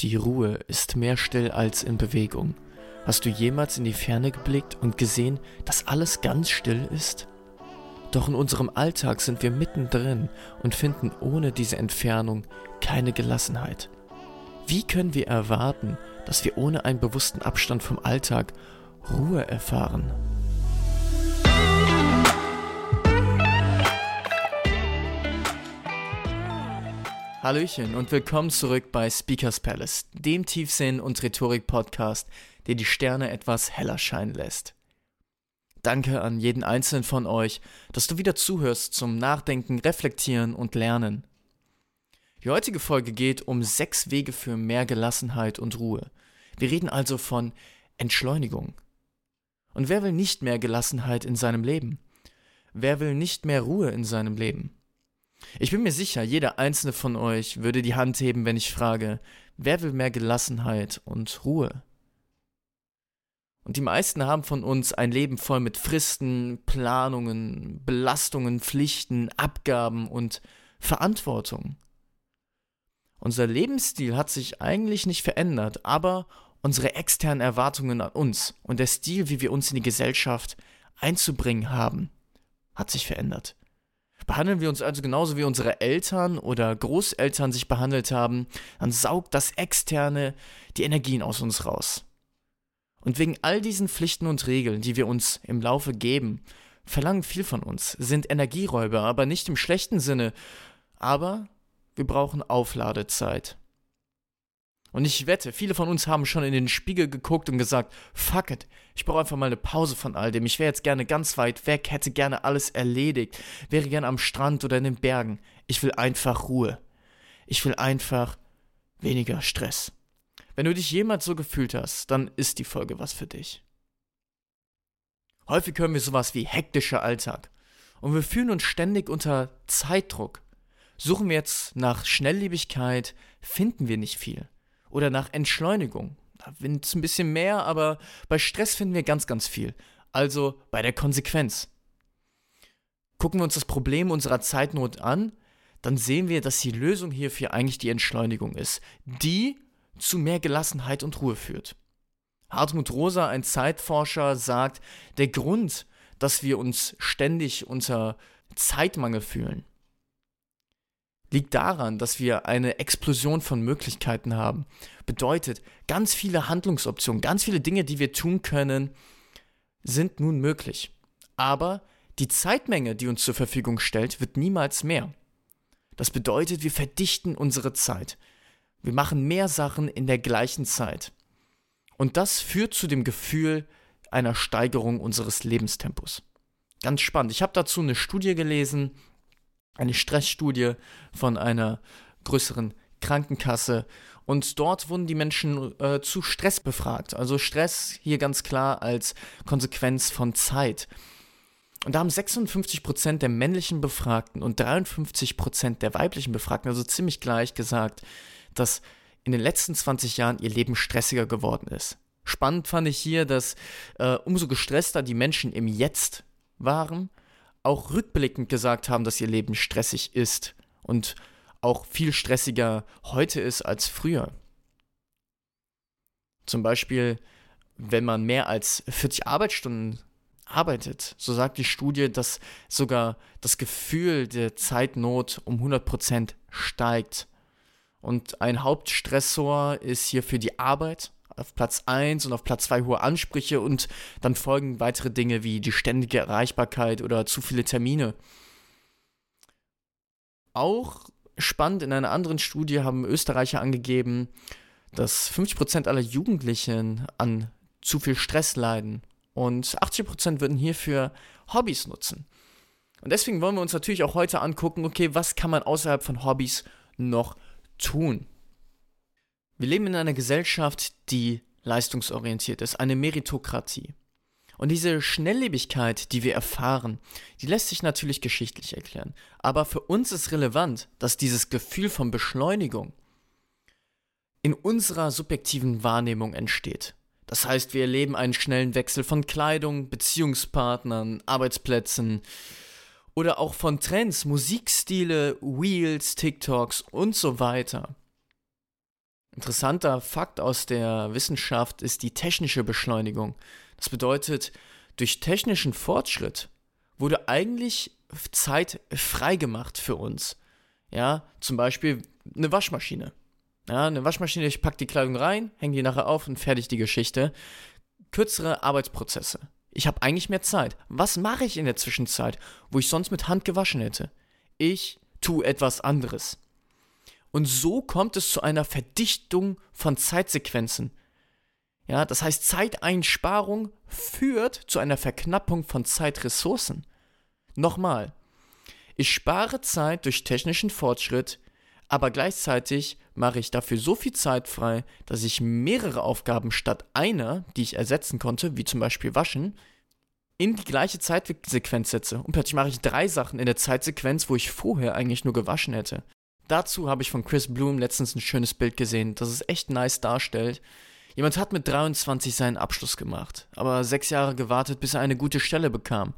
Die Ruhe ist mehr still als in Bewegung. Hast du jemals in die Ferne geblickt und gesehen, dass alles ganz still ist? Doch in unserem Alltag sind wir mittendrin und finden ohne diese Entfernung keine Gelassenheit. Wie können wir erwarten, dass wir ohne einen bewussten Abstand vom Alltag Ruhe erfahren? Hallöchen und willkommen zurück bei Speakers Palace, dem Tiefsinn- und Rhetorik-Podcast, der die Sterne etwas heller scheinen lässt. Danke an jeden einzelnen von euch, dass du wieder zuhörst zum Nachdenken, Reflektieren und Lernen. Die heutige Folge geht um sechs Wege für mehr Gelassenheit und Ruhe. Wir reden also von Entschleunigung. Und wer will nicht mehr Gelassenheit in seinem Leben? Wer will nicht mehr Ruhe in seinem Leben? Ich bin mir sicher, jeder einzelne von euch würde die Hand heben, wenn ich frage, wer will mehr Gelassenheit und Ruhe? Und die meisten haben von uns ein Leben voll mit Fristen, Planungen, Belastungen, Pflichten, Abgaben und Verantwortung. Unser Lebensstil hat sich eigentlich nicht verändert, aber unsere externen Erwartungen an uns und der Stil, wie wir uns in die Gesellschaft einzubringen haben, hat sich verändert. Behandeln wir uns also genauso wie unsere Eltern oder Großeltern sich behandelt haben, dann saugt das Externe die Energien aus uns raus. Und wegen all diesen Pflichten und Regeln, die wir uns im Laufe geben, verlangen viel von uns, sind Energieräuber, aber nicht im schlechten Sinne, aber wir brauchen Aufladezeit. Und ich wette, viele von uns haben schon in den Spiegel geguckt und gesagt, fuck it, ich brauche einfach mal eine Pause von all dem. Ich wäre jetzt gerne ganz weit weg, hätte gerne alles erledigt, wäre gerne am Strand oder in den Bergen. Ich will einfach Ruhe. Ich will einfach weniger Stress. Wenn du dich jemals so gefühlt hast, dann ist die Folge was für dich. Häufig hören wir sowas wie hektischer Alltag. Und wir fühlen uns ständig unter Zeitdruck. Suchen wir jetzt nach Schnelllebigkeit, finden wir nicht viel oder nach Entschleunigung. Da wird es ein bisschen mehr, aber bei Stress finden wir ganz, ganz viel. Also bei der Konsequenz. Gucken wir uns das Problem unserer Zeitnot an, dann sehen wir, dass die Lösung hierfür eigentlich die Entschleunigung ist, die zu mehr Gelassenheit und Ruhe führt. Hartmut Rosa, ein Zeitforscher, sagt, der Grund, dass wir uns ständig unter Zeitmangel fühlen, liegt daran, dass wir eine Explosion von Möglichkeiten haben. Bedeutet, ganz viele Handlungsoptionen, ganz viele Dinge, die wir tun können, sind nun möglich. Aber die Zeitmenge, die uns zur Verfügung stellt, wird niemals mehr. Das bedeutet, wir verdichten unsere Zeit. Wir machen mehr Sachen in der gleichen Zeit. Und das führt zu dem Gefühl einer Steigerung unseres Lebenstempos. Ganz spannend. Ich habe dazu eine Studie gelesen, eine Stressstudie von einer größeren Krankenkasse. Und dort wurden die Menschen äh, zu Stress befragt. Also Stress hier ganz klar als Konsequenz von Zeit. Und da haben 56% der männlichen Befragten und 53% der weiblichen Befragten, also ziemlich gleich gesagt, dass in den letzten 20 Jahren ihr Leben stressiger geworden ist. Spannend fand ich hier, dass äh, umso gestresster die Menschen im Jetzt waren, auch rückblickend gesagt haben, dass ihr Leben stressig ist und auch viel stressiger heute ist als früher. Zum Beispiel, wenn man mehr als 40 Arbeitsstunden arbeitet, so sagt die Studie, dass sogar das Gefühl der Zeitnot um 100% steigt. Und ein Hauptstressor ist hier für die Arbeit auf Platz 1 und auf Platz 2 hohe Ansprüche und dann folgen weitere Dinge wie die ständige Erreichbarkeit oder zu viele Termine. Auch spannend in einer anderen Studie haben Österreicher angegeben, dass 50% aller Jugendlichen an zu viel Stress leiden und 80% würden hierfür Hobbys nutzen. Und deswegen wollen wir uns natürlich auch heute angucken, okay, was kann man außerhalb von Hobbys noch tun? Wir leben in einer Gesellschaft, die leistungsorientiert ist, eine Meritokratie. Und diese Schnelllebigkeit, die wir erfahren, die lässt sich natürlich geschichtlich erklären. Aber für uns ist relevant, dass dieses Gefühl von Beschleunigung in unserer subjektiven Wahrnehmung entsteht. Das heißt, wir erleben einen schnellen Wechsel von Kleidung, Beziehungspartnern, Arbeitsplätzen oder auch von Trends, Musikstile, Wheels, TikToks und so weiter. Interessanter Fakt aus der Wissenschaft ist die technische Beschleunigung. Das bedeutet, durch technischen Fortschritt wurde eigentlich Zeit freigemacht für uns. Ja, zum Beispiel eine Waschmaschine. Ja, eine Waschmaschine, ich packe die Kleidung rein, hänge die nachher auf und fertig die Geschichte. Kürzere Arbeitsprozesse. Ich habe eigentlich mehr Zeit. Was mache ich in der Zwischenzeit, wo ich sonst mit Hand gewaschen hätte? Ich tue etwas anderes. Und so kommt es zu einer Verdichtung von Zeitsequenzen. Ja, das heißt, Zeiteinsparung führt zu einer Verknappung von Zeitressourcen. Nochmal, ich spare Zeit durch technischen Fortschritt, aber gleichzeitig mache ich dafür so viel Zeit frei, dass ich mehrere Aufgaben statt einer, die ich ersetzen konnte, wie zum Beispiel waschen, in die gleiche Zeitsequenz setze. Und plötzlich mache ich drei Sachen in der Zeitsequenz, wo ich vorher eigentlich nur gewaschen hätte. Dazu habe ich von Chris Bloom letztens ein schönes Bild gesehen, das es echt nice darstellt. Jemand hat mit 23 seinen Abschluss gemacht, aber sechs Jahre gewartet, bis er eine gute Stelle bekam.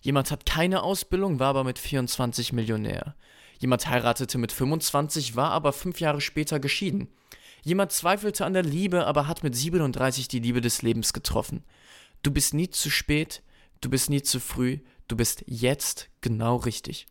Jemand hat keine Ausbildung, war aber mit 24 Millionär. Jemand heiratete mit 25, war aber fünf Jahre später geschieden. Jemand zweifelte an der Liebe, aber hat mit 37 die Liebe des Lebens getroffen. Du bist nie zu spät, du bist nie zu früh, du bist jetzt genau richtig.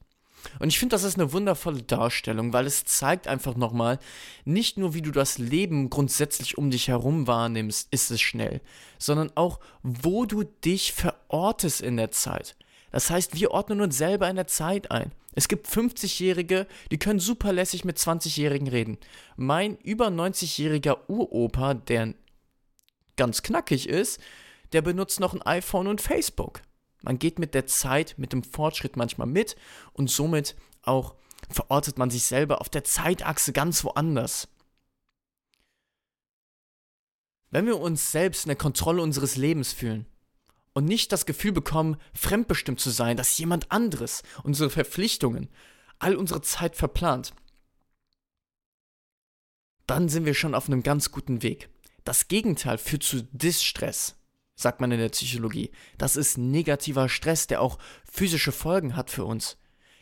Und ich finde, das ist eine wundervolle Darstellung, weil es zeigt einfach nochmal, nicht nur wie du das Leben grundsätzlich um dich herum wahrnimmst, ist es schnell, sondern auch, wo du dich verortest in der Zeit. Das heißt, wir ordnen uns selber in der Zeit ein. Es gibt 50-Jährige, die können super lässig mit 20-Jährigen reden. Mein über 90-jähriger Uropa, der ganz knackig ist, der benutzt noch ein iPhone und Facebook. Man geht mit der Zeit, mit dem Fortschritt manchmal mit und somit auch verortet man sich selber auf der Zeitachse ganz woanders. Wenn wir uns selbst in der Kontrolle unseres Lebens fühlen und nicht das Gefühl bekommen, fremdbestimmt zu sein, dass jemand anderes unsere Verpflichtungen, all unsere Zeit verplant, dann sind wir schon auf einem ganz guten Weg. Das Gegenteil führt zu Distress sagt man in der Psychologie. Das ist negativer Stress, der auch physische Folgen hat für uns.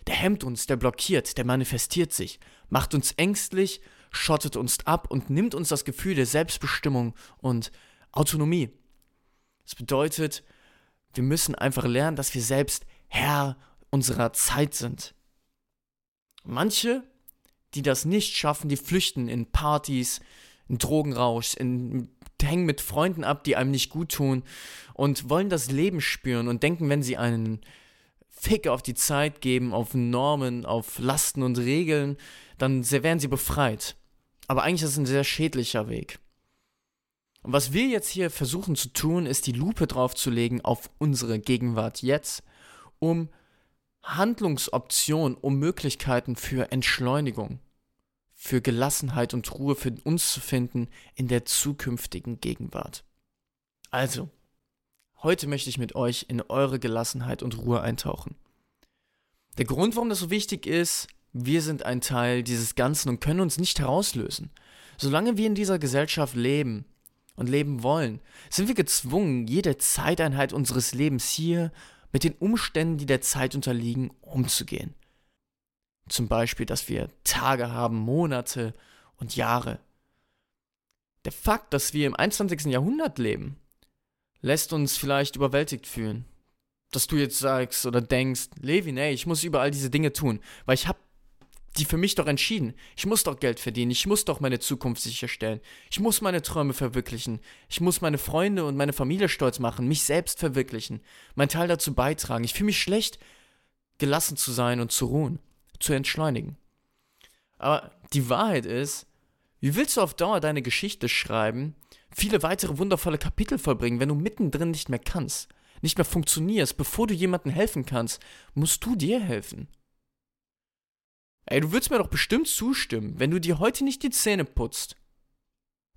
Der hemmt uns, der blockiert, der manifestiert sich, macht uns ängstlich, schottet uns ab und nimmt uns das Gefühl der Selbstbestimmung und Autonomie. Das bedeutet, wir müssen einfach lernen, dass wir selbst Herr unserer Zeit sind. Manche, die das nicht schaffen, die flüchten in Partys, in Drogenrausch, in hängen mit Freunden ab, die einem nicht gut tun und wollen das Leben spüren und denken, wenn sie einen Fick auf die Zeit geben, auf Normen, auf Lasten und Regeln, dann werden sie befreit. Aber eigentlich ist es ein sehr schädlicher Weg. Und was wir jetzt hier versuchen zu tun, ist die Lupe draufzulegen auf unsere Gegenwart jetzt, um Handlungsoptionen, um Möglichkeiten für Entschleunigung für Gelassenheit und Ruhe für uns zu finden in der zukünftigen Gegenwart. Also, heute möchte ich mit euch in eure Gelassenheit und Ruhe eintauchen. Der Grund, warum das so wichtig ist, wir sind ein Teil dieses Ganzen und können uns nicht herauslösen. Solange wir in dieser Gesellschaft leben und leben wollen, sind wir gezwungen, jede Zeiteinheit unseres Lebens hier mit den Umständen, die der Zeit unterliegen, umzugehen. Zum Beispiel, dass wir Tage haben, Monate und Jahre. Der Fakt, dass wir im 21. Jahrhundert leben, lässt uns vielleicht überwältigt fühlen. Dass du jetzt sagst oder denkst, Levin, ey, ich muss überall diese Dinge tun, weil ich habe die für mich doch entschieden. Ich muss doch Geld verdienen, ich muss doch meine Zukunft sicherstellen, ich muss meine Träume verwirklichen, ich muss meine Freunde und meine Familie stolz machen, mich selbst verwirklichen, meinen Teil dazu beitragen. Ich fühle mich schlecht, gelassen zu sein und zu ruhen zu entschleunigen. Aber die Wahrheit ist, wie willst du auf Dauer deine Geschichte schreiben, viele weitere wundervolle Kapitel vollbringen, wenn du mittendrin nicht mehr kannst, nicht mehr funktionierst, bevor du jemandem helfen kannst, musst du dir helfen. Ey, du würdest mir doch bestimmt zustimmen, wenn du dir heute nicht die Zähne putzt,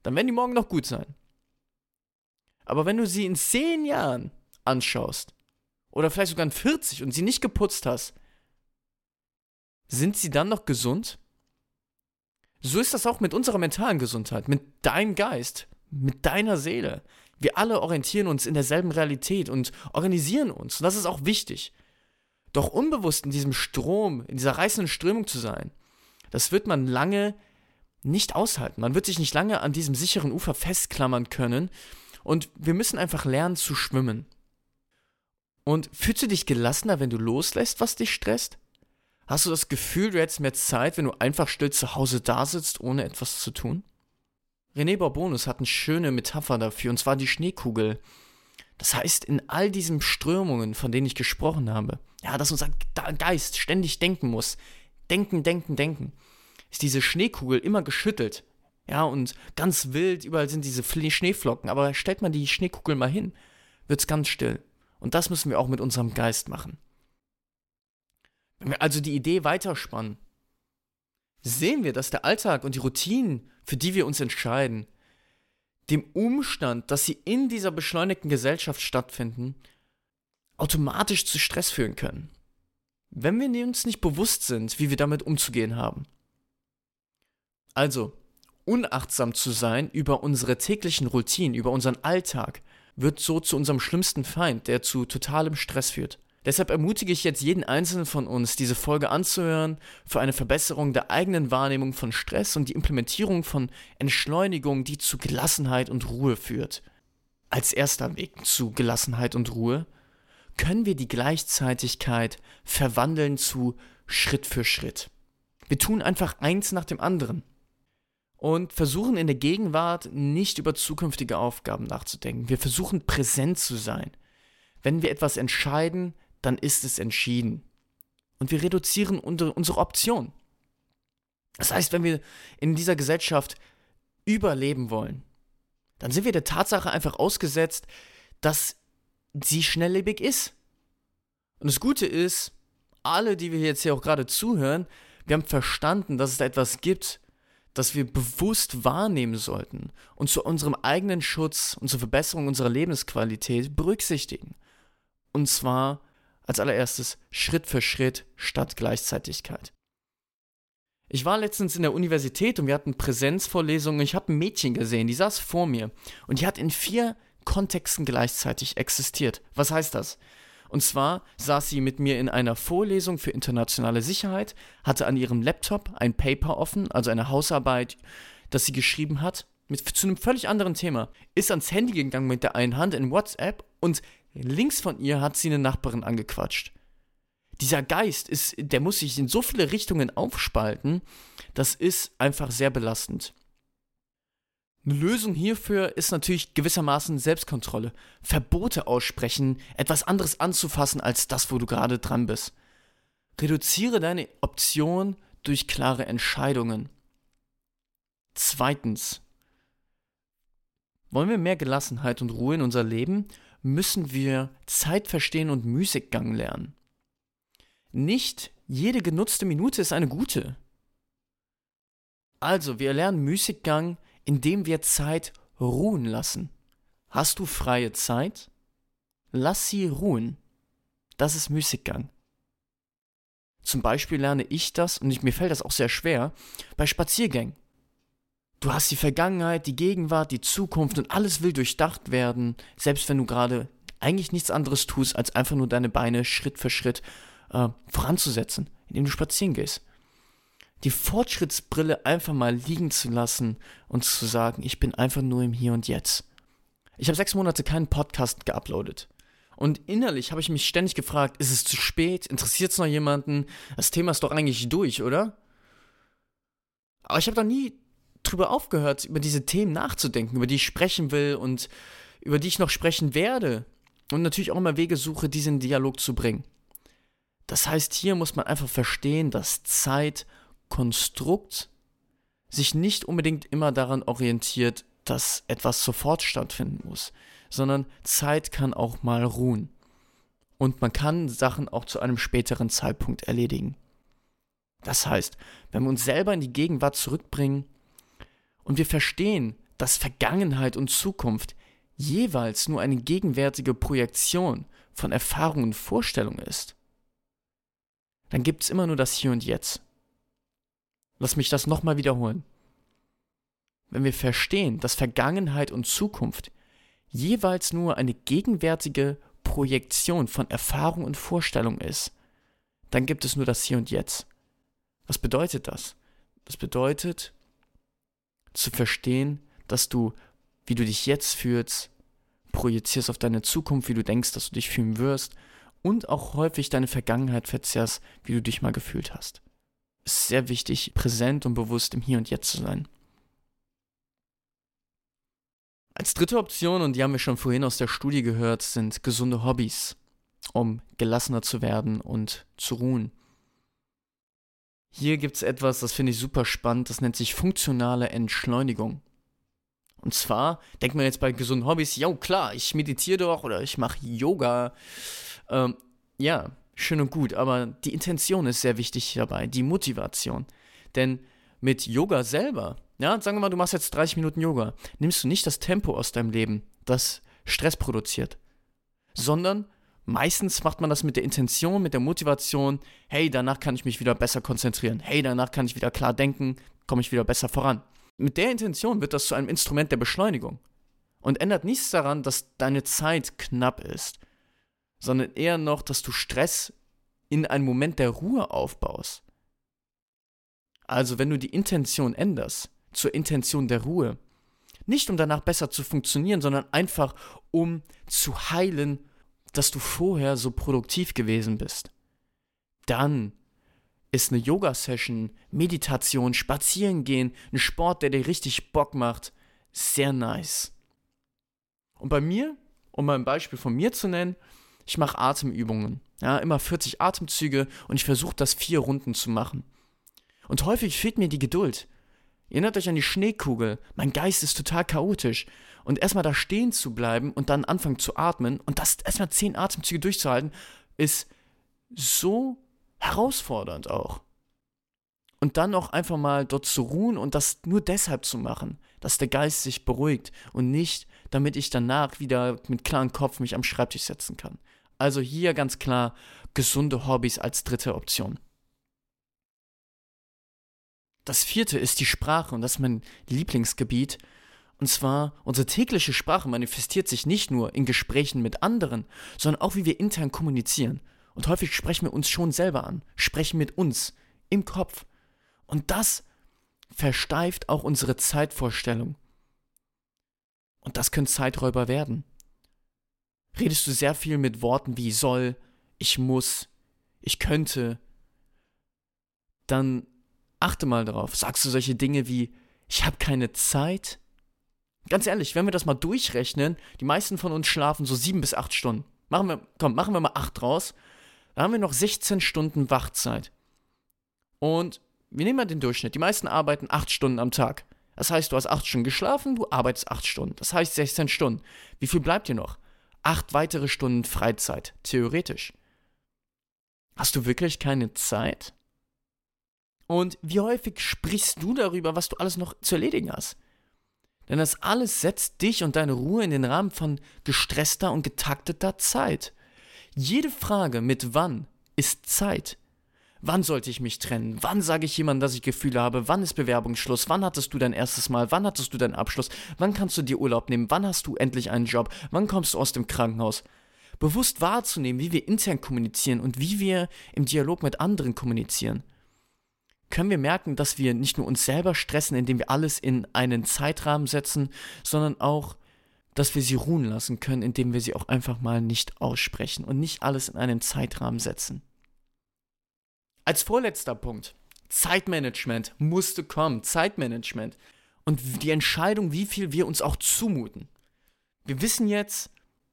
dann werden die morgen noch gut sein. Aber wenn du sie in zehn Jahren anschaust, oder vielleicht sogar in 40 und sie nicht geputzt hast, sind sie dann noch gesund? So ist das auch mit unserer mentalen Gesundheit, mit deinem Geist, mit deiner Seele. Wir alle orientieren uns in derselben Realität und organisieren uns. Und das ist auch wichtig. Doch unbewusst in diesem Strom, in dieser reißenden Strömung zu sein, das wird man lange nicht aushalten. Man wird sich nicht lange an diesem sicheren Ufer festklammern können und wir müssen einfach lernen zu schwimmen. Und fühlst du dich gelassener, wenn du loslässt, was dich stresst? Hast du das Gefühl, du hättest mehr Zeit, wenn du einfach still zu Hause da sitzt, ohne etwas zu tun? René Bourbonus hat eine schöne Metapher dafür, und zwar die Schneekugel. Das heißt, in all diesen Strömungen, von denen ich gesprochen habe, ja, dass unser Geist ständig denken muss, denken, denken, denken, ist diese Schneekugel immer geschüttelt. Ja, und ganz wild, überall sind diese Schneeflocken, aber stellt man die Schneekugel mal hin, wird es ganz still. Und das müssen wir auch mit unserem Geist machen. Also die Idee weiterspannen, sehen wir, dass der Alltag und die Routinen, für die wir uns entscheiden, dem Umstand, dass sie in dieser beschleunigten Gesellschaft stattfinden, automatisch zu Stress führen können. Wenn wir uns nicht bewusst sind, wie wir damit umzugehen haben. Also, unachtsam zu sein über unsere täglichen Routinen, über unseren Alltag, wird so zu unserem schlimmsten Feind, der zu totalem Stress führt. Deshalb ermutige ich jetzt jeden einzelnen von uns, diese Folge anzuhören für eine Verbesserung der eigenen Wahrnehmung von Stress und die Implementierung von Entschleunigung, die zu Gelassenheit und Ruhe führt. Als erster Weg zu Gelassenheit und Ruhe können wir die Gleichzeitigkeit verwandeln zu Schritt für Schritt. Wir tun einfach eins nach dem anderen und versuchen in der Gegenwart nicht über zukünftige Aufgaben nachzudenken. Wir versuchen präsent zu sein. Wenn wir etwas entscheiden, dann ist es entschieden. Und wir reduzieren unsere Option. Das heißt, wenn wir in dieser Gesellschaft überleben wollen, dann sind wir der Tatsache einfach ausgesetzt, dass sie schnelllebig ist. Und das Gute ist, alle, die wir jetzt hier auch gerade zuhören, wir haben verstanden, dass es da etwas gibt, das wir bewusst wahrnehmen sollten und zu unserem eigenen Schutz und zur Verbesserung unserer Lebensqualität berücksichtigen. Und zwar als allererstes Schritt für Schritt statt Gleichzeitigkeit. Ich war letztens in der Universität und wir hatten Präsenzvorlesungen. Ich habe ein Mädchen gesehen, die saß vor mir und die hat in vier Kontexten gleichzeitig existiert. Was heißt das? Und zwar saß sie mit mir in einer Vorlesung für internationale Sicherheit, hatte an ihrem Laptop ein Paper offen, also eine Hausarbeit, das sie geschrieben hat, mit, zu einem völlig anderen Thema, ist ans Handy gegangen mit der einen Hand in WhatsApp und Links von ihr hat sie eine Nachbarin angequatscht. Dieser Geist ist, der muss sich in so viele Richtungen aufspalten, das ist einfach sehr belastend. Eine Lösung hierfür ist natürlich gewissermaßen Selbstkontrolle. Verbote aussprechen, etwas anderes anzufassen als das, wo du gerade dran bist. Reduziere deine Option durch klare Entscheidungen. Zweitens. Wollen wir mehr Gelassenheit und Ruhe in unser Leben müssen wir Zeit verstehen und Musikgang lernen. Nicht jede genutzte Minute ist eine gute. Also, wir lernen Musikgang, indem wir Zeit ruhen lassen. Hast du freie Zeit? Lass sie ruhen. Das ist Musikgang. Zum Beispiel lerne ich das, und mir fällt das auch sehr schwer, bei Spaziergängen. Du hast die Vergangenheit, die Gegenwart, die Zukunft und alles will durchdacht werden, selbst wenn du gerade eigentlich nichts anderes tust, als einfach nur deine Beine Schritt für Schritt äh, voranzusetzen, indem du spazieren gehst. Die Fortschrittsbrille einfach mal liegen zu lassen und zu sagen, ich bin einfach nur im Hier und Jetzt. Ich habe sechs Monate keinen Podcast geuploadet. Und innerlich habe ich mich ständig gefragt, ist es zu spät? Interessiert es noch jemanden? Das Thema ist doch eigentlich durch, oder? Aber ich habe da nie drüber aufgehört, über diese Themen nachzudenken, über die ich sprechen will und über die ich noch sprechen werde. Und natürlich auch immer Wege suche, diesen Dialog zu bringen. Das heißt, hier muss man einfach verstehen, dass Zeitkonstrukt sich nicht unbedingt immer daran orientiert, dass etwas sofort stattfinden muss, sondern Zeit kann auch mal ruhen. Und man kann Sachen auch zu einem späteren Zeitpunkt erledigen. Das heißt, wenn wir uns selber in die Gegenwart zurückbringen, und wir verstehen, dass Vergangenheit und Zukunft jeweils nur eine gegenwärtige Projektion von Erfahrung und Vorstellung ist, dann gibt es immer nur das Hier und Jetzt. Lass mich das nochmal wiederholen. Wenn wir verstehen, dass Vergangenheit und Zukunft jeweils nur eine gegenwärtige Projektion von Erfahrung und Vorstellung ist, dann gibt es nur das Hier und Jetzt. Was bedeutet das? Das bedeutet, zu verstehen, dass du, wie du dich jetzt fühlst, projizierst auf deine Zukunft, wie du denkst, dass du dich fühlen wirst und auch häufig deine Vergangenheit verzerrst, wie du dich mal gefühlt hast. Es ist sehr wichtig, präsent und bewusst im Hier und Jetzt zu sein. Als dritte Option, und die haben wir schon vorhin aus der Studie gehört, sind gesunde Hobbys, um gelassener zu werden und zu ruhen. Hier gibt es etwas, das finde ich super spannend, das nennt sich funktionale Entschleunigung. Und zwar denkt man jetzt bei gesunden Hobbys, ja klar, ich meditiere doch oder ich mache Yoga. Ähm, ja, schön und gut, aber die Intention ist sehr wichtig dabei, die Motivation. Denn mit Yoga selber, ja, sagen wir mal, du machst jetzt 30 Minuten Yoga, nimmst du nicht das Tempo aus deinem Leben, das Stress produziert, sondern meistens macht man das mit der Intention, mit der Motivation, hey, danach kann ich mich wieder besser konzentrieren, hey, danach kann ich wieder klar denken, komme ich wieder besser voran. Mit der Intention wird das zu einem Instrument der Beschleunigung und ändert nichts daran, dass deine Zeit knapp ist, sondern eher noch, dass du Stress in einen Moment der Ruhe aufbaust. Also wenn du die Intention änderst zur Intention der Ruhe, nicht um danach besser zu funktionieren, sondern einfach um zu heilen, dass du vorher so produktiv gewesen bist, dann ist eine Yoga-Session, Meditation, Spazierengehen, ein Sport, der dir richtig Bock macht, sehr nice. Und bei mir, um mal ein Beispiel von mir zu nennen, ich mache Atemübungen. Ja, immer 40 Atemzüge und ich versuche das vier Runden zu machen. Und häufig fehlt mir die Geduld. Erinnert euch an die Schneekugel. Mein Geist ist total chaotisch. Und erstmal da stehen zu bleiben und dann anfangen zu atmen und das erstmal zehn Atemzüge durchzuhalten, ist so herausfordernd auch. Und dann auch einfach mal dort zu ruhen und das nur deshalb zu machen, dass der Geist sich beruhigt und nicht, damit ich danach wieder mit klarem Kopf mich am Schreibtisch setzen kann. Also hier ganz klar gesunde Hobbys als dritte Option. Das vierte ist die Sprache und das ist mein Lieblingsgebiet. Und zwar, unsere tägliche Sprache manifestiert sich nicht nur in Gesprächen mit anderen, sondern auch wie wir intern kommunizieren. Und häufig sprechen wir uns schon selber an, sprechen mit uns im Kopf. Und das versteift auch unsere Zeitvorstellung. Und das können Zeiträuber werden. Redest du sehr viel mit Worten wie soll, ich muss, ich könnte, dann achte mal darauf. Sagst du solche Dinge wie ich habe keine Zeit? Ganz ehrlich, wenn wir das mal durchrechnen, die meisten von uns schlafen so sieben bis acht Stunden. Machen wir, komm, machen wir mal acht draus. Da haben wir noch 16 Stunden Wachzeit. Und wir nehmen mal den Durchschnitt. Die meisten arbeiten 8 Stunden am Tag. Das heißt, du hast 8 Stunden geschlafen, du arbeitest 8 Stunden. Das heißt 16 Stunden. Wie viel bleibt dir noch? 8 weitere Stunden Freizeit, theoretisch. Hast du wirklich keine Zeit? Und wie häufig sprichst du darüber, was du alles noch zu erledigen hast? Denn das alles setzt dich und deine Ruhe in den Rahmen von gestresster und getakteter Zeit. Jede Frage mit wann ist Zeit. Wann sollte ich mich trennen? Wann sage ich jemandem, dass ich Gefühle habe? Wann ist Bewerbungsschluss? Wann hattest du dein erstes Mal? Wann hattest du deinen Abschluss? Wann kannst du dir Urlaub nehmen? Wann hast du endlich einen Job? Wann kommst du aus dem Krankenhaus? Bewusst wahrzunehmen, wie wir intern kommunizieren und wie wir im Dialog mit anderen kommunizieren, können wir merken, dass wir nicht nur uns selber stressen, indem wir alles in einen Zeitrahmen setzen, sondern auch dass wir sie ruhen lassen können, indem wir sie auch einfach mal nicht aussprechen und nicht alles in einen Zeitrahmen setzen. Als vorletzter Punkt, Zeitmanagement musste kommen, Zeitmanagement und die Entscheidung, wie viel wir uns auch zumuten. Wir wissen jetzt,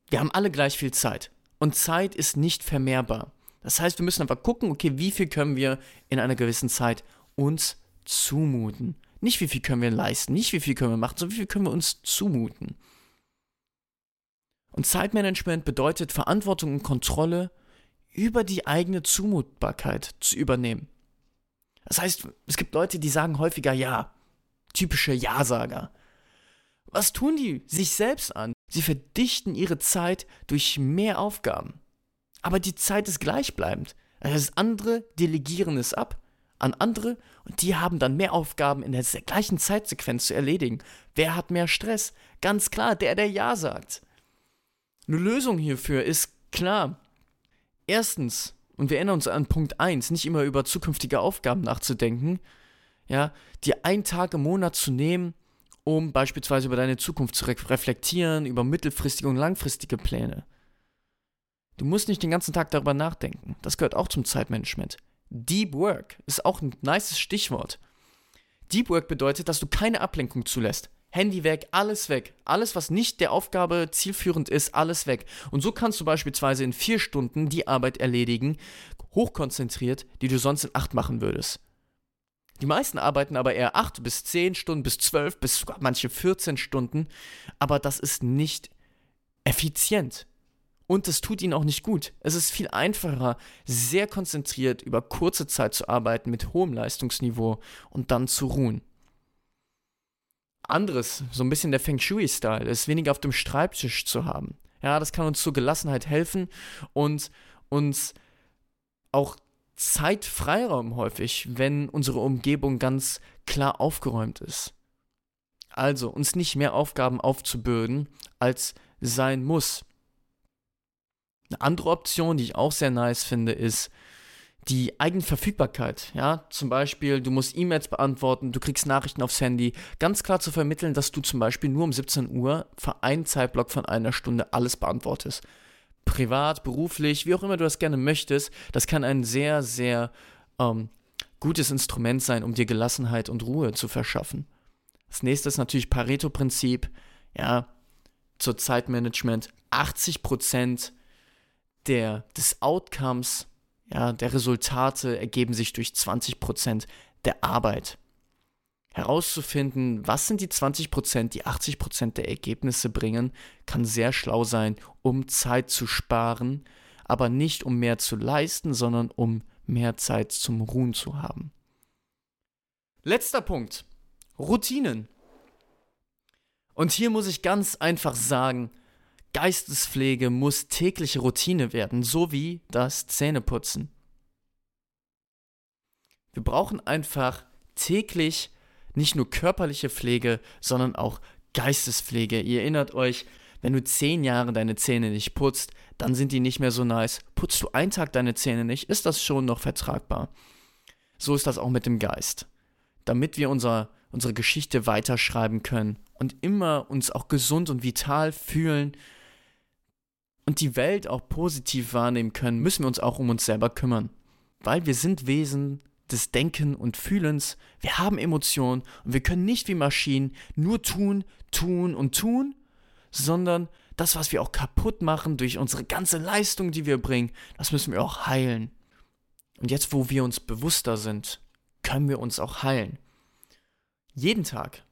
wir haben alle gleich viel Zeit und Zeit ist nicht vermehrbar. Das heißt, wir müssen einfach gucken, okay, wie viel können wir in einer gewissen Zeit uns zumuten. Nicht wie viel können wir leisten, nicht wie viel können wir machen, sondern wie viel können wir uns zumuten. Und Zeitmanagement bedeutet Verantwortung und Kontrolle über die eigene Zumutbarkeit zu übernehmen. Das heißt, es gibt Leute, die sagen häufiger Ja. Typische Ja-Sager. Was tun die sich selbst an? Sie verdichten ihre Zeit durch mehr Aufgaben. Aber die Zeit ist gleichbleibend. Das andere delegieren es ab an andere und die haben dann mehr Aufgaben in der gleichen Zeitsequenz zu erledigen. Wer hat mehr Stress? Ganz klar, der, der Ja sagt. Eine Lösung hierfür ist klar. Erstens, und wir erinnern uns an Punkt 1, nicht immer über zukünftige Aufgaben nachzudenken, ja, dir einen Tag im Monat zu nehmen, um beispielsweise über deine Zukunft zu re reflektieren, über mittelfristige und langfristige Pläne. Du musst nicht den ganzen Tag darüber nachdenken. Das gehört auch zum Zeitmanagement. Deep Work ist auch ein nices Stichwort. Deep Work bedeutet, dass du keine Ablenkung zulässt. Handy weg, alles weg. Alles, was nicht der Aufgabe zielführend ist, alles weg. Und so kannst du beispielsweise in vier Stunden die Arbeit erledigen, hochkonzentriert, die du sonst in acht machen würdest. Die meisten arbeiten aber eher acht bis zehn Stunden, bis zwölf, bis sogar manche 14 Stunden. Aber das ist nicht effizient. Und es tut ihnen auch nicht gut. Es ist viel einfacher, sehr konzentriert über kurze Zeit zu arbeiten mit hohem Leistungsniveau und dann zu ruhen anderes, so ein bisschen der Feng Shui-Style, ist weniger auf dem Schreibtisch zu haben. Ja, das kann uns zur Gelassenheit helfen und uns auch Zeitfreiraum häufig, wenn unsere Umgebung ganz klar aufgeräumt ist. Also uns nicht mehr Aufgaben aufzubürden, als sein muss. Eine andere Option, die ich auch sehr nice finde, ist, die Eigenverfügbarkeit, ja, zum Beispiel, du musst E-Mails beantworten, du kriegst Nachrichten aufs Handy, ganz klar zu vermitteln, dass du zum Beispiel nur um 17 Uhr für einen Zeitblock von einer Stunde alles beantwortest. Privat, beruflich, wie auch immer du das gerne möchtest, das kann ein sehr, sehr ähm, gutes Instrument sein, um dir Gelassenheit und Ruhe zu verschaffen. Das nächste ist natürlich Pareto-Prinzip, ja, zur Zeitmanagement. 80% der, des Outcomes ja, der Resultate ergeben sich durch 20% der Arbeit. Herauszufinden, was sind die 20%, die 80% der Ergebnisse bringen, kann sehr schlau sein, um Zeit zu sparen, aber nicht um mehr zu leisten, sondern um mehr Zeit zum Ruhen zu haben. Letzter Punkt. Routinen. Und hier muss ich ganz einfach sagen, Geistespflege muss tägliche Routine werden, so wie das Zähneputzen. Wir brauchen einfach täglich nicht nur körperliche Pflege, sondern auch Geistespflege. Ihr erinnert euch, wenn du zehn Jahre deine Zähne nicht putzt, dann sind die nicht mehr so nice. Putzt du einen Tag deine Zähne nicht, ist das schon noch vertragbar. So ist das auch mit dem Geist. Damit wir unser, unsere Geschichte weiterschreiben können und immer uns auch gesund und vital fühlen, und die Welt auch positiv wahrnehmen können, müssen wir uns auch um uns selber kümmern. Weil wir sind Wesen des Denken und Fühlens, wir haben Emotionen und wir können nicht wie Maschinen nur tun, tun und tun, sondern das, was wir auch kaputt machen durch unsere ganze Leistung, die wir bringen, das müssen wir auch heilen. Und jetzt, wo wir uns bewusster sind, können wir uns auch heilen. Jeden Tag.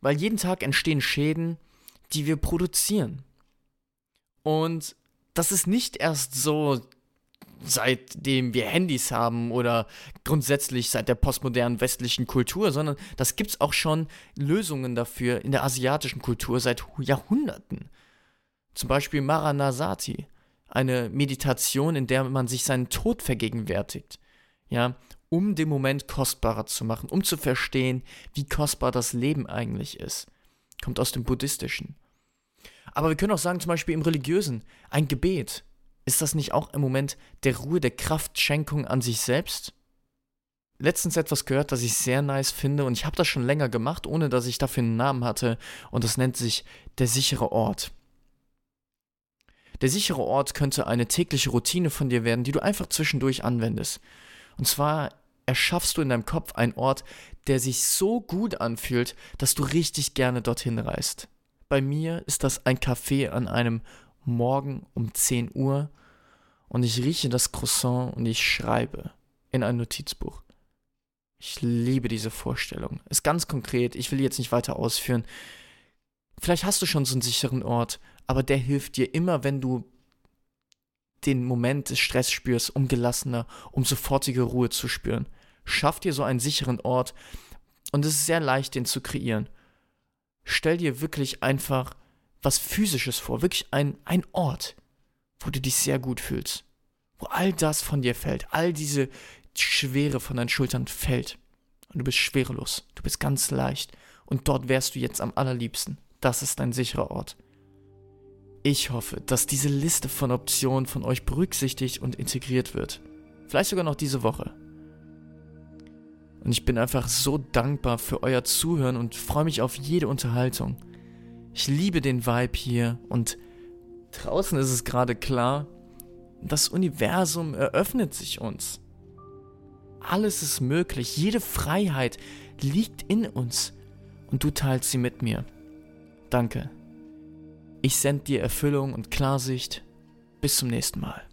Weil jeden Tag entstehen Schäden, die wir produzieren. Und das ist nicht erst so, seitdem wir Handys haben oder grundsätzlich seit der postmodernen westlichen Kultur, sondern das gibt es auch schon Lösungen dafür in der asiatischen Kultur seit Jahrhunderten. Zum Beispiel Maranasati, eine Meditation, in der man sich seinen Tod vergegenwärtigt, ja, um den Moment kostbarer zu machen, um zu verstehen, wie kostbar das Leben eigentlich ist. Kommt aus dem Buddhistischen. Aber wir können auch sagen, zum Beispiel im Religiösen, ein Gebet. Ist das nicht auch im Moment der Ruhe, der Kraftschenkung an sich selbst? Letztens etwas gehört, das ich sehr nice finde und ich habe das schon länger gemacht, ohne dass ich dafür einen Namen hatte und das nennt sich der sichere Ort. Der sichere Ort könnte eine tägliche Routine von dir werden, die du einfach zwischendurch anwendest. Und zwar erschaffst du in deinem Kopf einen Ort, der sich so gut anfühlt, dass du richtig gerne dorthin reist. Bei mir ist das ein Café an einem Morgen um 10 Uhr und ich rieche das Croissant und ich schreibe in ein Notizbuch. Ich liebe diese Vorstellung. Ist ganz konkret, ich will jetzt nicht weiter ausführen. Vielleicht hast du schon so einen sicheren Ort, aber der hilft dir immer, wenn du den Moment des Stress spürst, um gelassener, um sofortige Ruhe zu spüren. Schaff dir so einen sicheren Ort und es ist sehr leicht, den zu kreieren stell dir wirklich einfach was Physisches vor, wirklich ein, ein Ort, wo du dich sehr gut fühlst, wo all das von dir fällt, all diese Schwere von deinen Schultern fällt. Und du bist schwerelos, du bist ganz leicht. Und dort wärst du jetzt am allerliebsten. Das ist dein sicherer Ort. Ich hoffe, dass diese Liste von Optionen von euch berücksichtigt und integriert wird. Vielleicht sogar noch diese Woche. Und ich bin einfach so dankbar für euer Zuhören und freue mich auf jede Unterhaltung. Ich liebe den Vibe hier und draußen ist es gerade klar, das Universum eröffnet sich uns. Alles ist möglich, jede Freiheit liegt in uns und du teilst sie mit mir. Danke. Ich sende dir Erfüllung und Klarsicht. Bis zum nächsten Mal.